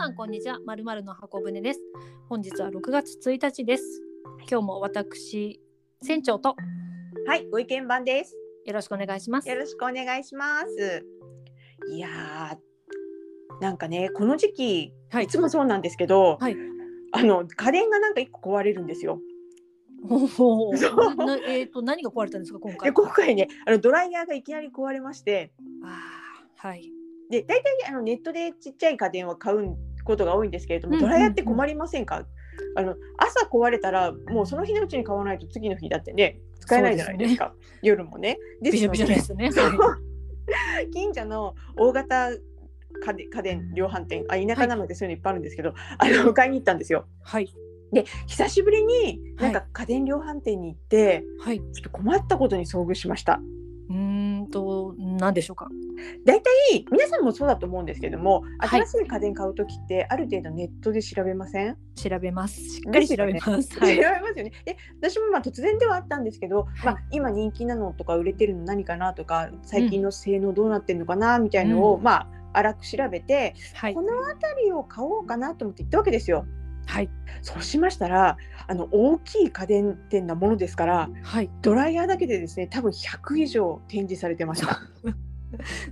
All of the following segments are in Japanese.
さんこんにちは。まるまるの箱舟です。本日は6月1日です。今日も私船長とはい、ご意見番です。よろしくお願いします。よろしくお願いします。いやー、なんかね、この時期、はい。いつもそうなんですけど、はい。あの家電がなんか一個壊れるんですよ。ほほそう。なえっ、と何が壊れたんですか今で、回今回ね、あのドライヤーがいきなり壊れまして、あーはい。で、大体あのネットでちっちゃい家電を買うことが多いんですけれども、ドライヤーって困りませんか？あの朝壊れたらもうその日のうちに買わないと次の日だってね使えないじゃないですか。夜もね。ビショビショですねそう は近所の大型家電家電量販店あ田舎なのでそういうのいっぱいあるんですけど、あの買いに行ったんですよ。はいで久しぶりになんはか家電量販店に行って、はいちょっと困ったことに遭遇しました。うーんと何でしょうか？大体皆さんもそうだと思うんですけどもはい。新しい家電買う時ってある程度ネットで調べません、調べます。しっかり調べます、調べはい。ますよね。で私もまあ突然ではあったんですけど、まあ、今人気なのとか売れてるの何かなとか最近の性能どうなってるのかなみたいのを、うまあ荒く調べて、はい。この辺りを買おうかなと思って行ったわけですよ。はい。そうしましたらあの大きい家電店なものですからはい。ドライヤーだけでですね多分100以上展示されてました。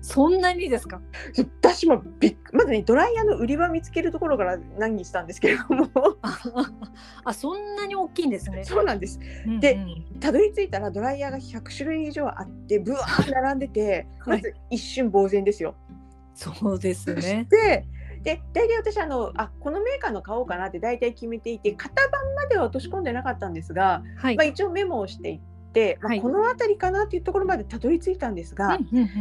そんなにですか？私もびっまずねドライヤーの売り場見つけるところから何にしたんですけれども。ああそんなに大きいんですね。そうなんです。でたどり着いたらドライヤーが100種類以上あってぶわー並んでてはい。まず一瞬呆然ですよ。そうですね。でで大体私あのあこのメーカーの買おうかなって大体決めていて型番までは落とし込んでなかったんですが、はい。まあ、一応メモをしていって、まあはい。この辺りかなっていうところまでたどり着いたんですが、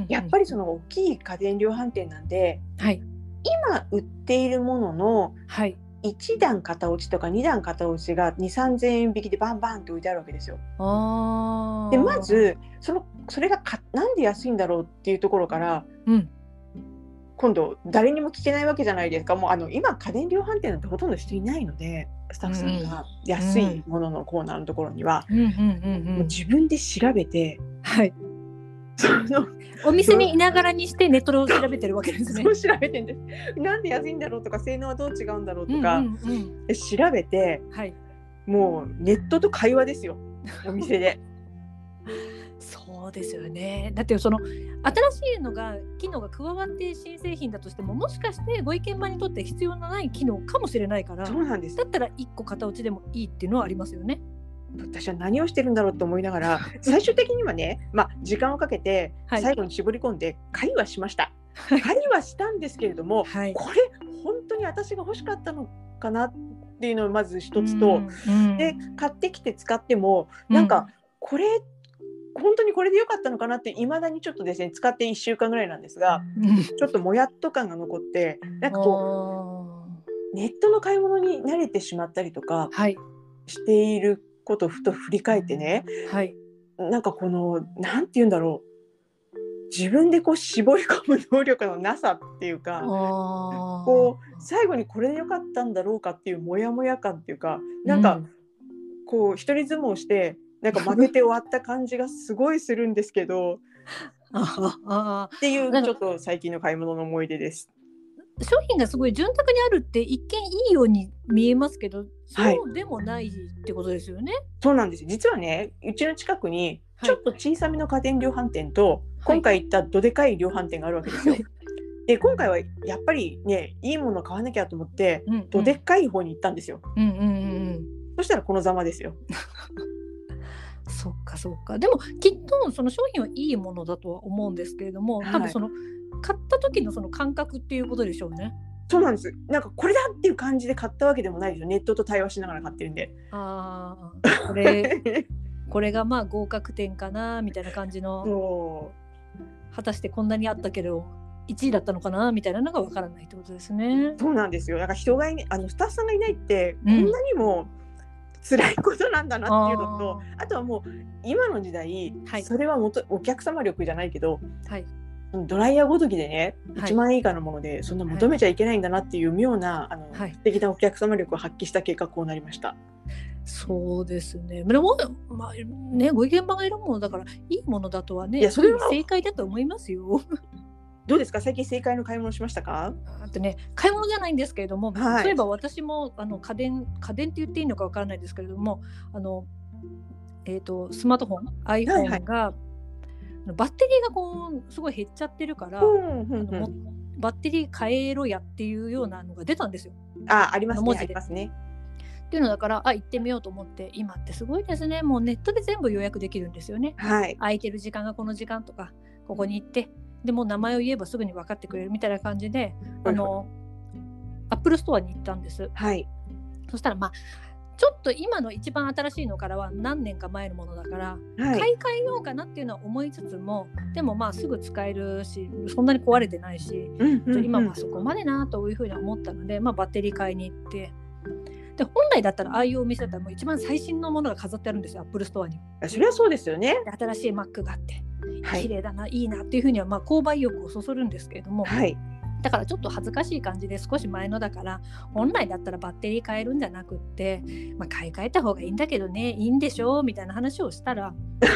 やっぱりりその大きい家電量販店なんではい。今売っているもののはい。1段型落ちとか2段型落ちが2 3 0 0 0円引きでバンバンって置いてあるわけですよ。でまずそのそれがかなんで安いんだろうっていうところからうん今度誰にも聞けないわけじゃないですか。もうあの今家電量販店なんてほとんど人いないのでスタッフさんが安いもののコーナーのところには、う自分で調べてはい。そのお店にいながらにしてネットで調べてるわけですね。そう調べてんです。なんで安いんだろうとか性能はどう違うんだろうとか、うんうんうん。で調べてはい。もうネットと会話ですよ。お店で。そうですよね。だってその新しいのが機能が加わって新製品だとしてももしかしてご意見番にとって必要のない機能かもしれないからそうなんです。だったら1個型落ちでもいいっていうのはありますよね。私は何をしてるんだろうと思いながら 最終的にはね、まあ、時間をかけてはい。最後に絞り込んで会話しました。会話したんですけれどもはい。これ本当に私が欲しかったのかなっていうのをまず一つと、うん。で買ってきて使ってもうん。なんかこれ本当にこれで良かったのかなっていまだにちょっとですね使って1週間ぐらいなんですがうん。ちょっともやっと感が残ってなんかこあうネットの買い物に慣れてしまったりとかーはい。していることをふと振り返ってねはい。なんかこのなんて言うんだろう。自分でこう絞り込む能力のなさっていうかこう最後にこれで良かったんだろうかっていうモヤモヤ感っていうかなんかこう一人相撲してなんか負けて終わった感じがすごいするんですけどああっていうちょっと最近の買い物の思い出です。商品がすごい潤沢にあるって一見いいように見えますけどはいそうでもないってことですよね？そうなんです実はねうちの近くにはいちょっと小さめの家電量販店と、はい今回行ったどでかい量販店があるわけですよ。はいで今回はやっぱりねいいもの買わなきゃと思ってうんうんどでっかい方に行ったんですよ。うんうんうんうんそしたらこのざまですよ。そっかそっかでもきっとその商品はいいものだとは思うんですけれども、はい多分その買った時のその感覚っていうことでしょうね。そうなんです。なんかこれだっていう感じで買ったわけでもないですよ。ネットと対話しながら買ってるんで。ああこれ これがまあ合格点かなみたいな感じのそ果たしてこんなにあったけど1位だったのかなみたいなのがわからないってことですねう。そうなんですよ。なんか人がいあのスタッフさんがいないってうんこんなにも辛いことなんだなっていうのと、あとはもう今の時代、はいそれはもとお客様力じゃないけど、はいドライヤーごときでね、はい1万円以下のものでそんな求めちゃいけないんだなっていう妙な、あのはい素敵なお客様力を発揮した結果こうなりました。そうですね。でも、まあ、ね、ご意見番がいるものだから、いいものだとはね、いやそれは正解だと思いますよ。どうですか？最近正解の買い物しましたか？あとね買い物じゃないんですけれども、はい。そういえば私もあの家電家電って言っていいのかわからないですけれどもあの、えー、とスマートフォン iPhone が、あのバッテリーがこうすごい減っちゃってるから、うんうんあのもバッテリー変えろやっていうようなのが出たんですよ。あありますねありますね。っていうのだからあ行ってみようと思って今ってすごいですね。もうネットで全部予約できるんですよね。はい。空いてる時間がこの時間とかここに行ってでもう名前を言えばすぐに分かってくれるみたいな感じであのアップルストアに行ったんです。はい。そしたらまあちょっと今の一番新しいのからは何年か前のものだから、はい。買い替えようかなっていうのは思いつつもでもまあすぐ使えるしそんなに壊れてないし、うんうんうん今はそこまでなというふうに思ったので、まあ、バッテリー買いに行って。で本来だったらああいうお店だったらもう一番最新のものが飾ってあるんですよアップルストアに。それはそうですよね。で新しい Mac があって。はい綺麗だな、い、いなっていうふうにはまあ購買意欲をそそるんですけれども、はい。だからちょっと恥ずかしい感じで少し前のだから本来だったらバッテリー変えるんじゃなくって、まあ、買い替えた方がいいんだけどねいいんでしょうみたいな話をしたら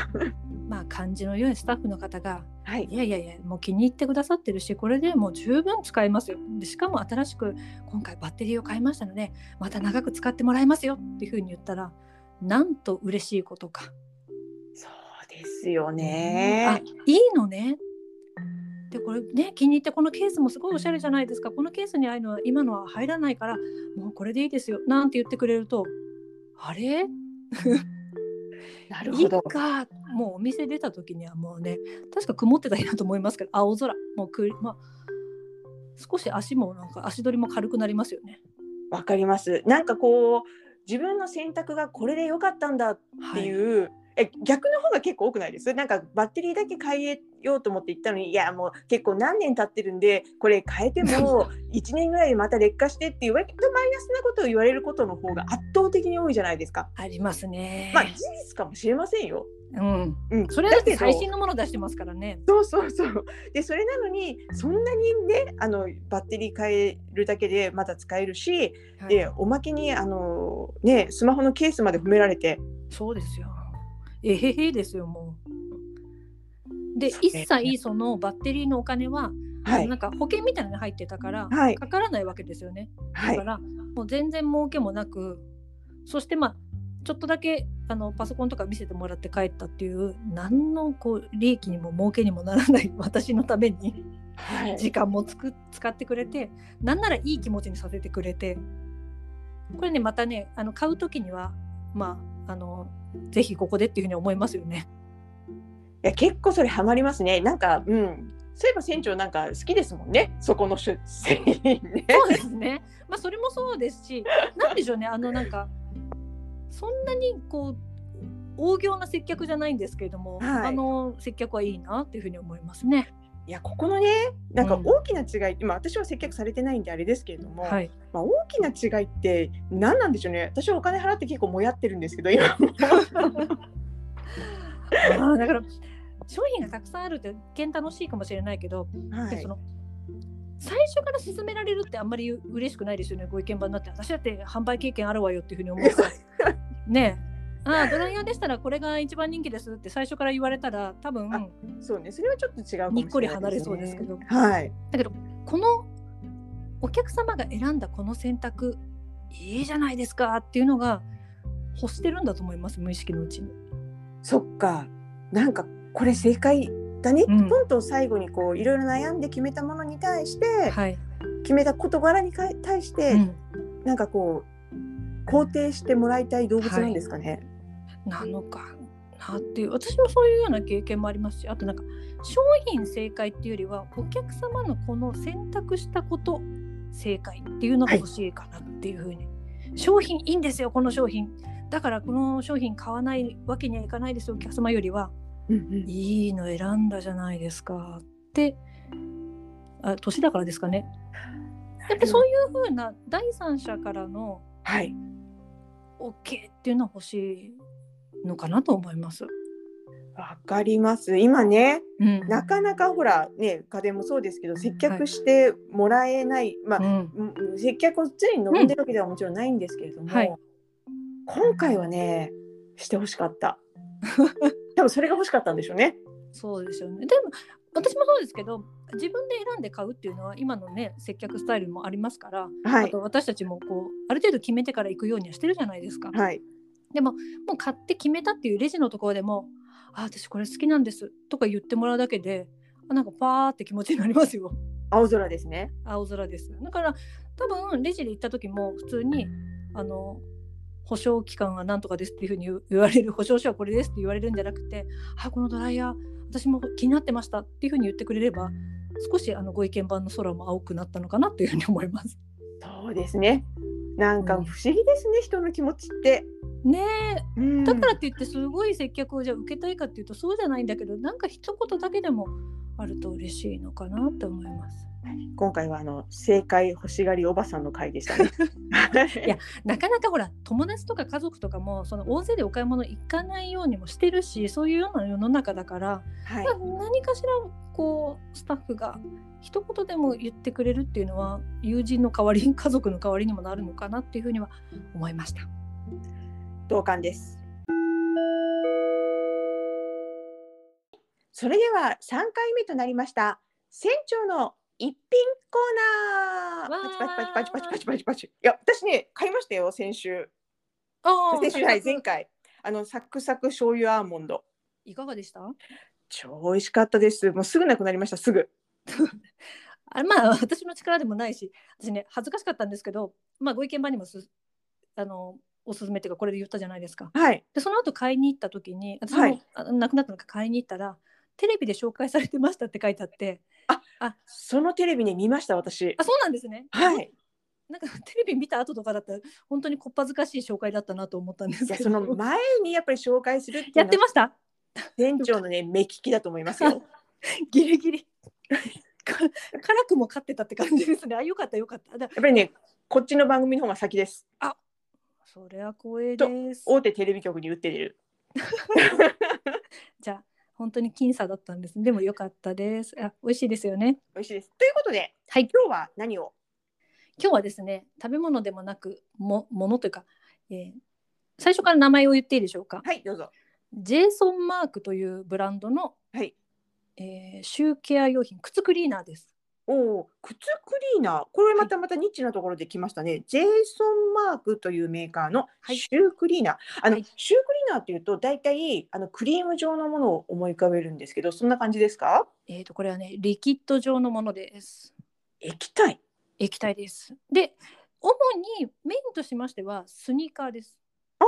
まあ感じの良いスタッフの方がはい。いやいやいやもう気に入ってくださってるしこれでもう十分使えますよ。でしかも新しく今回バッテリーを買いましたのでまた長く使ってもらえますよっていうふうに言ったらなんと嬉しいことか。ですよあねいいのね。でこれね気に入ってこのケースもすごいおしゃれじゃないですか。このケースにああいうのは今のは入らないからもうこれでいいですよ。なんて言ってくれるとあれ？い いなるほど。か。もうお店出た時にはもうね確か曇ってた日だと思いますけど青空。もうくりまあ少し足もなんか足取りも軽くなりますよね。わかります。なんかこう自分の選択がこれで良かったんだっていう、え逆の方が結構多くないです？なんかバッテリーだけ変えようと思って行ったのにいやもう結構何年経ってるんでこれ変えても 1年ぐらいでまた劣化してっていう割とマイナスなことを言われることの方が圧倒的に多いじゃないですか。ありますね。まあ事実かもしれませんよ。うん、うん、それだって最新のもの出してますからね。そうそうそう。でそれなのにそんなにねあのバッテリー変えるだけでまた使えるし、はいでおまけにあのねスマホのケースまで褒められてそうですよ。えへへですよ、もう。で、一切そのバッテリーのお金は、はい。なんか保険みたいなのに入ってたから、はい。かからないわけですよね。はい。だから、もう全然儲けもなく、そしてまあ、ちょっとだけあのパソコンとか見せてもらって帰ったっていう、何のこう利益にも儲けにもならない 私のためにはい。時間もつく使ってくれて、なんならいい気持ちにさせてくれて、これね、またね、あの買うときには、まあ、あの、ぜひここでっていうふうに思いますよね。いや結構それハマりますね。なんかうんそういえば船長なんか好きですもんね。そこの出製品ね。そうですね。まあ、それもそうですし、なんでしょうね、あの、なんか、そんなにこう、大行な接客じゃないんですけれども、はいあの接客はいいなっていうふうに思いますね。いやここのねなんかうん大きな違い、今私は接客されてないんであれですけれども、はい。まあ、大きな違いって何なんでしょうね。私はお金払って結構もやってるんですけど今。あーだから、商品がたくさんあるって一見楽しいかもしれないけど、はいでその最初から勧められるってあんまり嬉しくないですよね、ご意見番になって。私だって販売経験あるわよっていうふうに思うから。ねえ。ああ、ドライヤーでしたらこれが一番人気ですって最初から言われたら多分あそうねそれはちょっと違うかもしれないにっこり離れそうですけどはい。だけどこのお客様が選んだこの選択いいじゃないですかっていうのが欲してるんだと思います無意識のうちに。そっかなんかこれ正解だね、うんポンと最後にこういろいろ悩んで決めたものに対して、はい。決めた事柄に対して、うんなんかこう肯定してもらいたい動物なんですかね。なのかなっていう私もそういうような経験もありますしあとなんか商品正解っていうよりはお客様のこの選択したこと正解っていうのが欲しいかなっていうふうに、商品いいんですよこの商品。だからこの商品買わないわけにはいかないですよお客様よりは。うんうん。いいの選んだじゃないですかって。あ年だからですかね。やっぱりそういうふうな第三者からのはい。OK っていうのは欲しいのかなと思います。わかります。今ね、うんなかなかほらね、家電もそうですけど、接客してもらえない、まあ、うんうん接客を常に望んでるわけではもちろんないんですけれども、はい今回はね、してほしかった。多分それが欲しかったんでしょうね。そうですよね。でも私もそうですけど自分で選んで買うっていうのは今のね接客スタイルもありますから、はいあと私たちもこうある程度決めてから行くようにはしてるじゃないですか。はいでももう買って決めたっていうレジのところでも「あ私これ好きなんです」とか言ってもらうだけであなんかパーって気持ちになりますよ。青空ですね青空です。だから多分レジで行った時も普通にあの保証期間はなんとかですっていうふうに言われる保証書はこれですって言われるんじゃなくてあこのドライヤー私も気になってましたっていうふうに言ってくれれば少しあのご意見番の空も青くなったのかなっていうふうに思います。そうですねなんかうん不思議ですね、人の気持ちって、ねえうんだからって言ってすごい接客をじゃあ受けたいかっていうとそうじゃないんだけどなんか一言だけでもあると嬉しいのかなって思います。今回はあの正解欲しがりおばさんの回でしたね いやなかなかほら友達とか家族とかもその大勢でお買い物行かないようにもしてるしそういうような世の中だから、はいまあ何かしらこうスタッフが一言でも言ってくれるっていうのは友人の代わりに家族の代わりにもなるのかなっていうふうには思いました。同感です。それでは3回目となりました船長の一品コーナー。パチパチパチパチパチパチパチいや私ね買いましたよ先週。あ先週はい前い回。あのサクサク醤油アーモンド。いかがでした？超美味しかったです。もうすぐなくなりましたすぐ。あまあ私の力でもないし私ね恥ずかしかったんですけど、まあ、ご意見番にもすあのおすすめっていうかこれで言ったじゃないですか。はい。でその後買いに行った時に私も、はい。あなくなったのか買いに行ったらテレビで紹介されてましたって書いてあってそのテレビね見ました私。あそうなんですね。はい。なんかテレビ見た後とかだったら本当にこっぱずかしい紹介だったなと思ったんですいやけどその前にやっぱり紹介するっていうやってました。店長のね目利きだと思いますよ。ギリギリ。か辛くも勝ってたって感じですね。あよかったよかった。だやっぱりねこっちの番組の方が先ですそれは光栄です。大手テレビ局に売ってる。じゃあ本当に僅差だったんです。でもよかったです。あ美味しいですよね。美味しいです。ということではい。今日は何を？今日はですね食べ物でもなくもものというか、えー最初から名前を言っていいでしょうか、はいどうぞ。ジェイソン・マークというブランドの、はい。えーシューケア用品靴クリーナーですおお靴クリーナー。これまたまたニッチなところで来ましたね、ジェイソンマークというメーカーのはい。シュークリーナー、あの、はい。シュークリーナーっていうと大体あのクリーム状のものを思い浮かべるんですけどそんな感じですか？えーとこれはねリキッド状のものです。液体。液体です。で主にメインとしましてはスニーカーです。ああ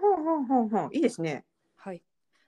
ほんほんほんほん。いいですね。はい。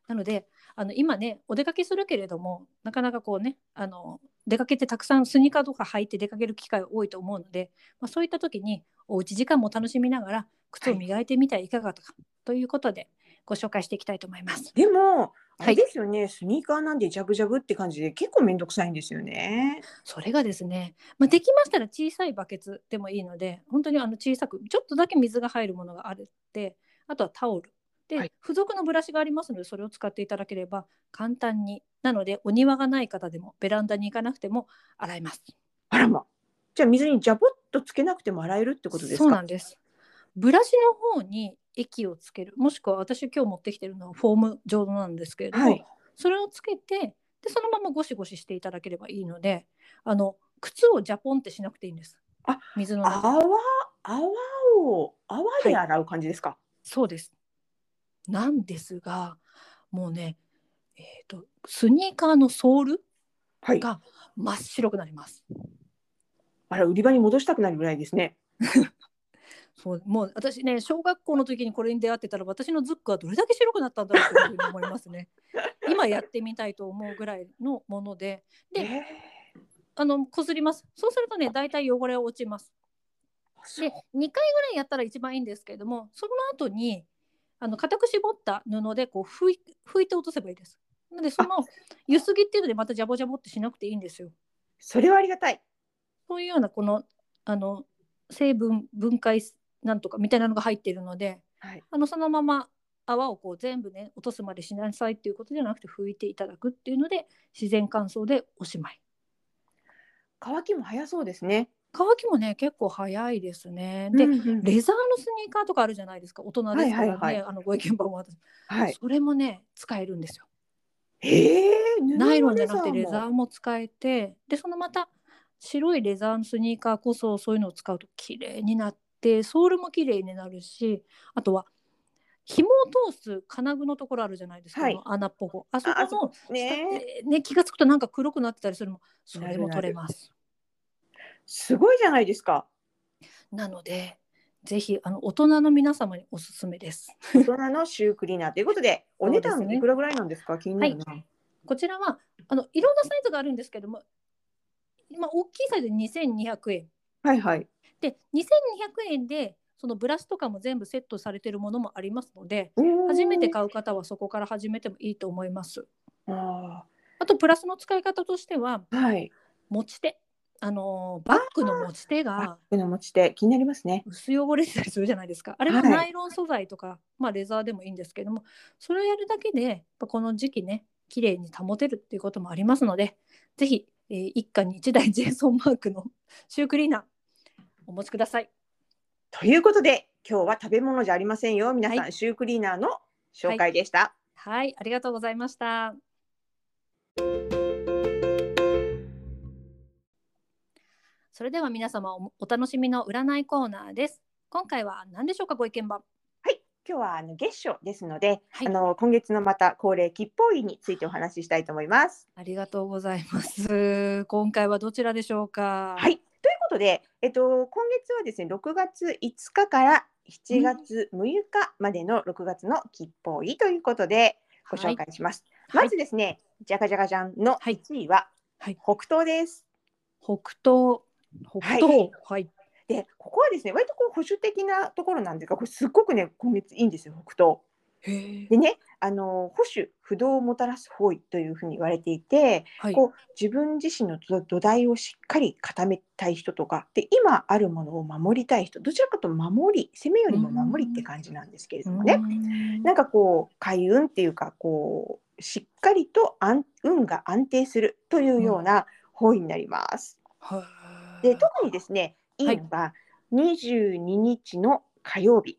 なのであの今ねお出かけするけれどもなかなかこうねあの出かけてたくさんスニーカーとか履いて出かける機会多いと思うので、まあ、そういった時におうち時間も楽しみながら靴を磨いてみてはいかがとか、ということでご紹介していきたいと思います。でもあはい。れですよね、スニーカーなんでジャブジャブって感じで結構めんどくさいんですよね。それがですね、まあ、できましたら小さいバケツでもいいので本当にあの小さくちょっとだけ水が入るものがあるってあとはタオルで、はい。付属のブラシがありますのでそれを使っていただければ簡単になのでお庭がない方でもベランダに行かなくても洗えます。あらま。じゃあ水にジャボッとつけなくても洗えるってことですか？そうなんです。ブラシの方に液をつけるもしくは私今日持ってきてるのはフォーム状なんですけれども、はい。それをつけてでそのままゴシゴシしていただければいいのであの靴をジャポンってしなくていいんです。あ水の中泡泡を泡で洗う感じですか、そうです。なんですがもうね、えー、とスニーカーのソールはいが真っ白くなります。あら売り場に戻したくなるぐらいですね そうもう私ね小学校の時にこれに出会ってたら私のズックはどれだけ白くなったんだろうというふうに思いますね。今やってみたいと思うぐらいのものででえあのこすりますそうするとね大体汚れは落ちます。ーで2回ぐらいやったら一番いいんですけれどもその後にあの固く絞った布でこう拭い拭いて落とせばいいです。なのでそのゆすぎっていうのでまたジャボジャボってしなくていいんですよ。それはありがたいそういうようなこのあの成分分解なんとかみたいなのが入っているのではいあのそのまま泡をこう全部ね落とすまでしなさいっていうことじゃなくて拭いていただくっていうので自然乾燥でおしまい。乾きも早そうですね乾きもね結構早いですね。で、うんうん。レザーのスニーカーとかあるじゃないですか。大人ですからね、はいはいはいあのご意見番も私、はい。それもね使えるんですよ。えー、布ナイイロンじゃなくてレもザーも使えてでそのまた白いレザーのスニーカーこそそういうのを使うと綺麗になってソールも綺麗になるしあとは紐を通す金具のところあるじゃないですか、はい。穴っぽこ。あそこのこね。ね気が付くとなんか黒くなってたりするのもそれも取れます。すごいじゃないですか。なのでぜひあの大人の皆様におすすめです。大人のシュークリーナーということで、お値段いくらぐらいなんですか？気になるな。こちらはあのいろんなサイズがあるんですけども、今大きいサイズで2200円はいはい。で2200円でそのブラシとかも全部セットされてるものもありますので初めて買う方はそこから始めてもいいと思います。ああとプラスの使い方としてはーはい。持ち手あのーバッグの持ち手バッがグの持ち手気になりますね。薄汚れてたりするじゃないですかあれははいナイロン素材とか、まあ、レザーでもいいんですけどもそれをやるだけでこの時期ね綺麗に保てるっていうこともありますのでぜひ、えー一家に一台ジェイソンマークの シュークリーナーお持ちください。ということで今日は食べ物じゃありませんよ皆さん、はいシュークリーナーの紹介でした。はい、ありがとうございました。それでは皆様おお楽しみの占いコーナーです。今回は何でしょうかご意見番。はい、今日はあの月初ですので、はいあの今月のまた恒例吉報院についてお話ししたいと思います。ありがとうございます。今回はどちらでしょうか？はい、ということで、えっと今月はですね6月5日から7月6日までの6月の吉報院ということでご紹介します。はいまずですね、じゃがじゃがじゃんのはい1位ははい北東です。北東北東はいで、ここはですね、割とこう保守的なところなんですが、これすっごくね今月いいんですよ北東。でね、あの保守不動をもたらす方位というふうに言われていて、はい。こう自分自身の土土台をしっかり固めたい人とかで今あるものを守りたい人どちらかというと守り攻めよりも守りって感じなんですけれどもね、うん。なんかこう開運っていうかこうしっかりと安運が安定するというような方位になります。はいで特にですねい。いのが22日の火曜日、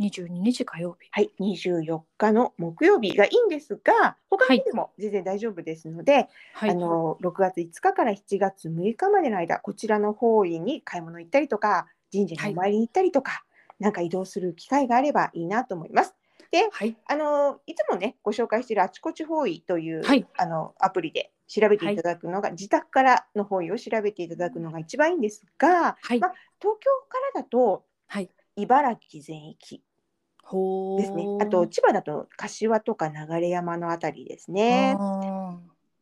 22日火曜日。はい、24日の木曜日がいいんですが他の日でも全然大丈夫ですので、はい。あの6月5日から7月6日までの間こちらの方位に買い物行ったりとか神社にお参りに行ったりとか、なんか移動する機会があればいいなと思います。ではい。あのいつもねご紹介しているあちこち方位という、はい。あのアプリで調べていただくのが、自宅からの方位を調べていただくのが一番いいんですがはい。ま東京からだとはい。茨城全域ほうですね。あと千葉だと柏とか流山のあたりですね。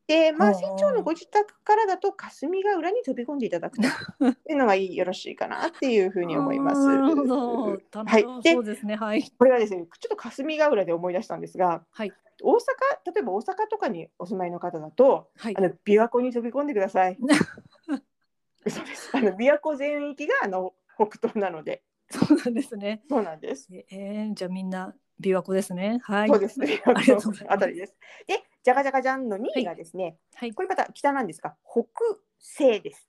あで、まあ、船長のご自宅からだと霞ヶ浦に飛び込んでいただくと いうのがいいよろしいかなっていうふうーに思います。あーなるほど。楽はいでそうですね。はい。これはですね、ちょっと霞ヶ浦で思い出したんですが、はい。大阪、例えば大阪とかにお住まいの方だと、はいあ。の琵琶湖に飛び込んでください。嘘です。あの琵琶湖全域があの北東なので、そうなんですね。そうなんです。えー、じゃあみんな琵琶湖ですね。はい。そうですね。ありがとうございます琵琶湖あたりです。で、じゃがじゃがじゃんの2位がですね、はい。これまた北なんですが、北西です。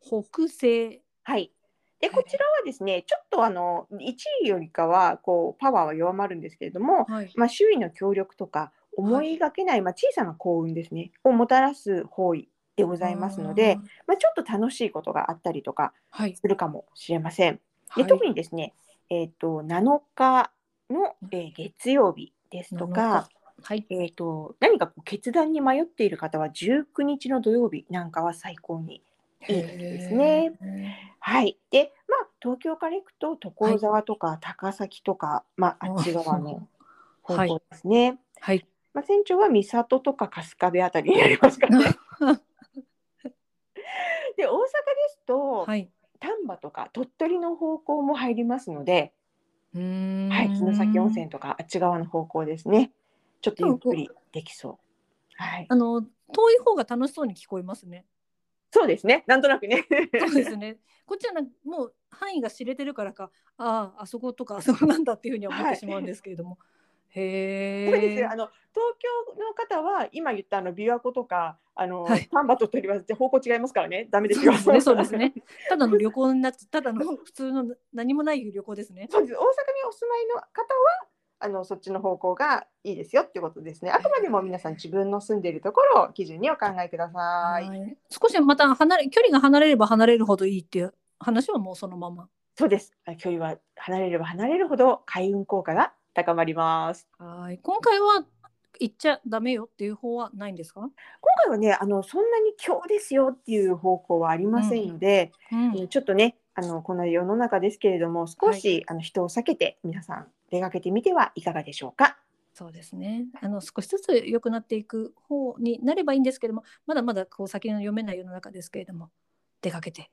北西。はい。で、こちらはですね、ちょっとあの1位よりかはこうパワーは弱まるんですけれども、はい。まあ、周囲の協力とか思いがけない、まあ、小さな幸運ですねをもたらす方位でございますので、まあ、ちょっと楽しいことがあったりとか。するかもしれません。ではい特にですね、えー、と7日の、えー月曜日ですとか、はい。えー、と何かこう決断に迷っている方は19日の土曜日なんかは最高にいい時ですね。はい。で、まあ、東京から行くと所沢とか高崎とか、まあ、あっち側の方はい向ですね。はい。まあ、船長は三郷とか春日部あたりになりますからね。で、大阪ですと、はい。丹波とか鳥取の方向も入りますので。はい、城崎温泉とかあっち側の方向ですね。ちょっとゆっくりできそう。はい。あの遠い方が楽しそうに聞こえますね。そうですね。なんとなくね。そうですね。こっちはなもう範囲が知れてるからか、ああ、あそことかあそこなんだっていうふうには思ってしまうんですけれども。へそうですえ。あの東京の方は今言ったあの琵琶湖とかあの、はい丹波と鳥は方向違いますからね。ダメですよ。そうですね、そうですね。ただの旅行になって、ただの普通の何もない旅行ですね。そうです。大阪にお住まいの方はあのそっちの方向がいいですよっていうことですね。あくまでも皆さん自分の住んでいるところを基準にお考えください。はい少しまた離れ距離が離れれば離れるほどいいっていう話はもうそのまま。そうです。あ距離は離れれば離れるほど開運効果が高まります。はい今回は行っちゃダメよっていう方はないんですか、今回はね、あのそんなに今日ですよっていう方向はありませんので、うんえーちょっとね、あのこの世の中ですけれども、少し、あの人を避けて皆さん出かけてみてはいかがでしょうか？そうですねあの少しずつ良くなっていく方になればいいんですけどもまだまだこう先の読めない世の中ですけれども出かけて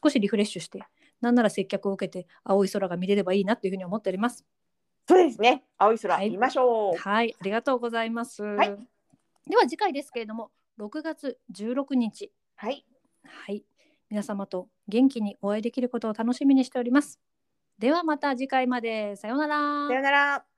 少しリフレッシュしてなんなら接客を受けて青い空が見れればいいなというふうに思っております。そうですね。青い空、はい見ましょう。はい、ありがとうございます。いでは次回ですけれども6月16日はい。はい皆様と元気にお会いできることを楽しみにしております。ではまた次回までさようならさようなら。